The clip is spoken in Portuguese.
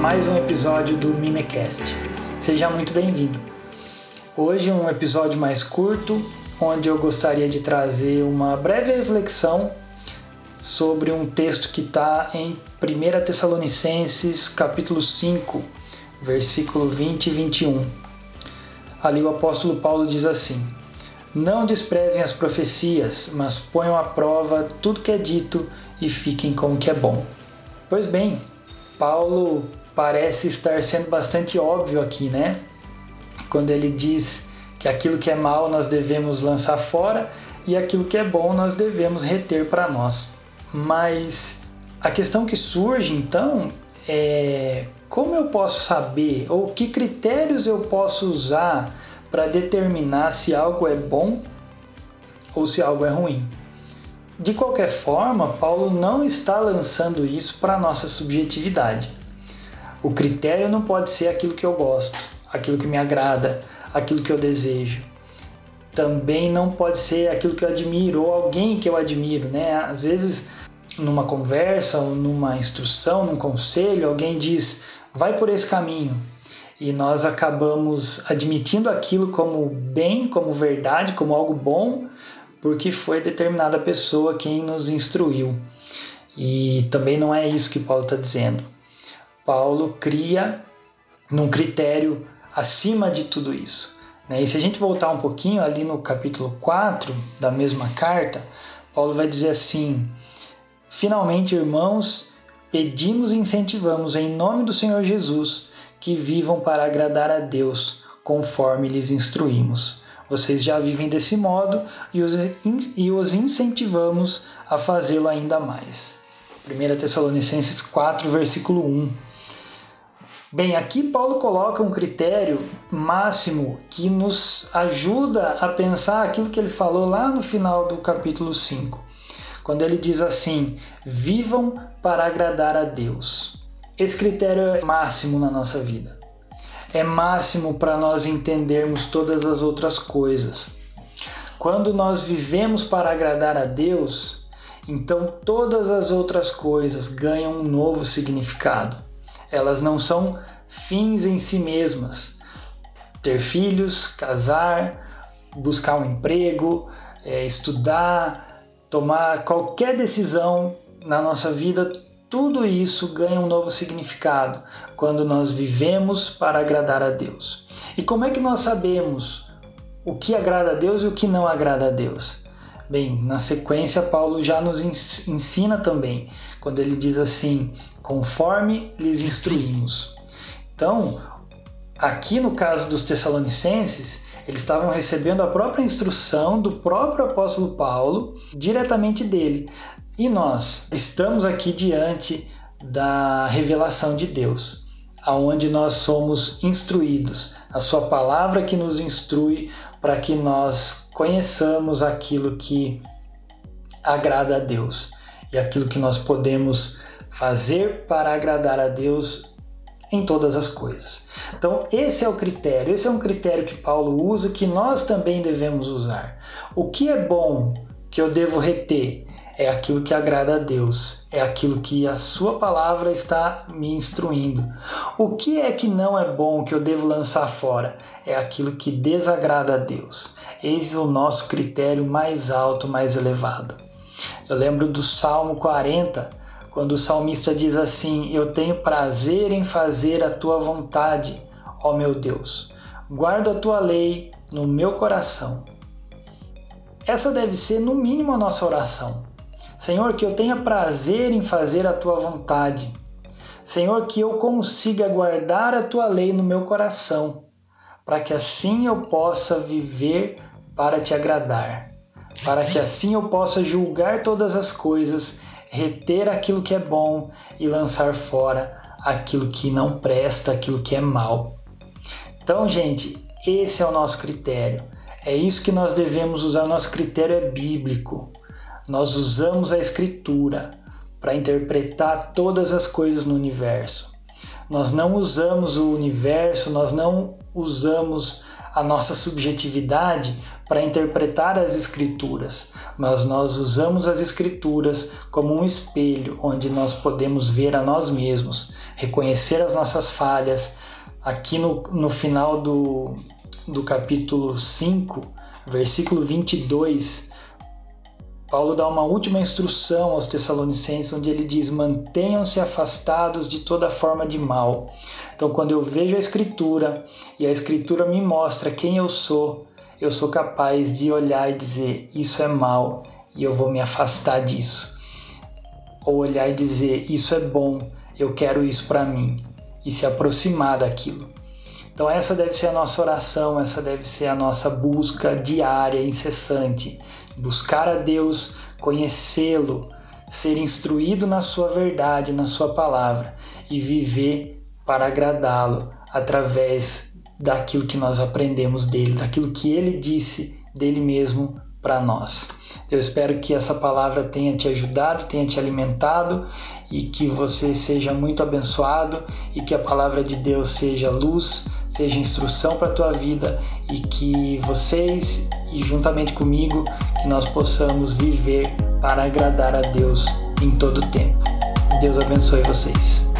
mais um episódio do Mimecast. Seja muito bem-vindo. Hoje um episódio mais curto, onde eu gostaria de trazer uma breve reflexão sobre um texto que está em 1 Tessalonicenses capítulo 5, versículo 20 e 21. Ali o apóstolo Paulo diz assim: Não desprezem as profecias, mas ponham à prova tudo que é dito e fiquem com o que é bom. Pois bem, Paulo parece estar sendo bastante óbvio aqui, né? Quando ele diz que aquilo que é mal nós devemos lançar fora e aquilo que é bom nós devemos reter para nós. Mas a questão que surge então é como eu posso saber ou que critérios eu posso usar para determinar se algo é bom ou se algo é ruim. De qualquer forma, Paulo não está lançando isso para a nossa subjetividade. O critério não pode ser aquilo que eu gosto, aquilo que me agrada, aquilo que eu desejo. Também não pode ser aquilo que eu admiro ou alguém que eu admiro, né? Às vezes, numa conversa ou numa instrução, num conselho, alguém diz: "Vai por esse caminho". E nós acabamos admitindo aquilo como bem, como verdade, como algo bom, porque foi determinada pessoa quem nos instruiu. E também não é isso que Paulo está dizendo. Paulo cria num critério acima de tudo isso. Né? E se a gente voltar um pouquinho ali no capítulo 4 da mesma carta, Paulo vai dizer assim: Finalmente, irmãos, pedimos e incentivamos em nome do Senhor Jesus que vivam para agradar a Deus, conforme lhes instruímos vocês já vivem desse modo e os, e os incentivamos a fazê-lo ainda mais. 1 Tessalonicenses 4, versículo 1. Bem, aqui Paulo coloca um critério máximo que nos ajuda a pensar aquilo que ele falou lá no final do capítulo 5, quando ele diz assim: vivam para agradar a Deus. Esse critério é máximo na nossa vida é máximo para nós entendermos todas as outras coisas. Quando nós vivemos para agradar a Deus, então todas as outras coisas ganham um novo significado. Elas não são fins em si mesmas. Ter filhos, casar, buscar um emprego, é, estudar, tomar qualquer decisão na nossa vida, tudo isso ganha um novo significado quando nós vivemos para agradar a Deus. E como é que nós sabemos o que agrada a Deus e o que não agrada a Deus? Bem, na sequência, Paulo já nos ensina também, quando ele diz assim: conforme lhes instruímos. Então, aqui no caso dos Tessalonicenses, eles estavam recebendo a própria instrução do próprio apóstolo Paulo diretamente dele, e nós estamos aqui diante da revelação de Deus, aonde nós somos instruídos, a sua palavra que nos instrui para que nós conheçamos aquilo que agrada a Deus e aquilo que nós podemos fazer para agradar a Deus em todas as coisas. Então, esse é o critério, esse é um critério que Paulo usa que nós também devemos usar. O que é bom que eu devo reter? É aquilo que agrada a Deus, é aquilo que a Sua palavra está me instruindo. O que é que não é bom que eu devo lançar fora? É aquilo que desagrada a Deus. Eis o nosso critério mais alto, mais elevado. Eu lembro do Salmo 40, quando o salmista diz assim: Eu tenho prazer em fazer a tua vontade, ó meu Deus. Guardo a tua lei no meu coração. Essa deve ser, no mínimo, a nossa oração. Senhor, que eu tenha prazer em fazer a tua vontade. Senhor, que eu consiga guardar a tua lei no meu coração, para que assim eu possa viver para te agradar, para que assim eu possa julgar todas as coisas, reter aquilo que é bom e lançar fora aquilo que não presta, aquilo que é mal. Então, gente, esse é o nosso critério. É isso que nós devemos usar. O nosso critério é bíblico. Nós usamos a Escritura para interpretar todas as coisas no universo. Nós não usamos o universo, nós não usamos a nossa subjetividade para interpretar as Escrituras, mas nós usamos as Escrituras como um espelho onde nós podemos ver a nós mesmos, reconhecer as nossas falhas. Aqui no, no final do, do capítulo 5, versículo 22, Paulo dá uma última instrução aos Tessalonicenses, onde ele diz: mantenham-se afastados de toda forma de mal. Então, quando eu vejo a Escritura e a Escritura me mostra quem eu sou, eu sou capaz de olhar e dizer: Isso é mal e eu vou me afastar disso. Ou olhar e dizer: Isso é bom, eu quero isso para mim e se aproximar daquilo. Então, essa deve ser a nossa oração, essa deve ser a nossa busca diária, incessante. Buscar a Deus, conhecê-lo, ser instruído na Sua verdade, na Sua palavra e viver para agradá-lo através daquilo que nós aprendemos dele, daquilo que ele disse dele mesmo para nós. Eu espero que essa palavra tenha te ajudado, tenha te alimentado e que você seja muito abençoado e que a palavra de Deus seja luz, seja instrução para a tua vida e que vocês e juntamente comigo que nós possamos viver para agradar a Deus em todo o tempo. Deus abençoe vocês.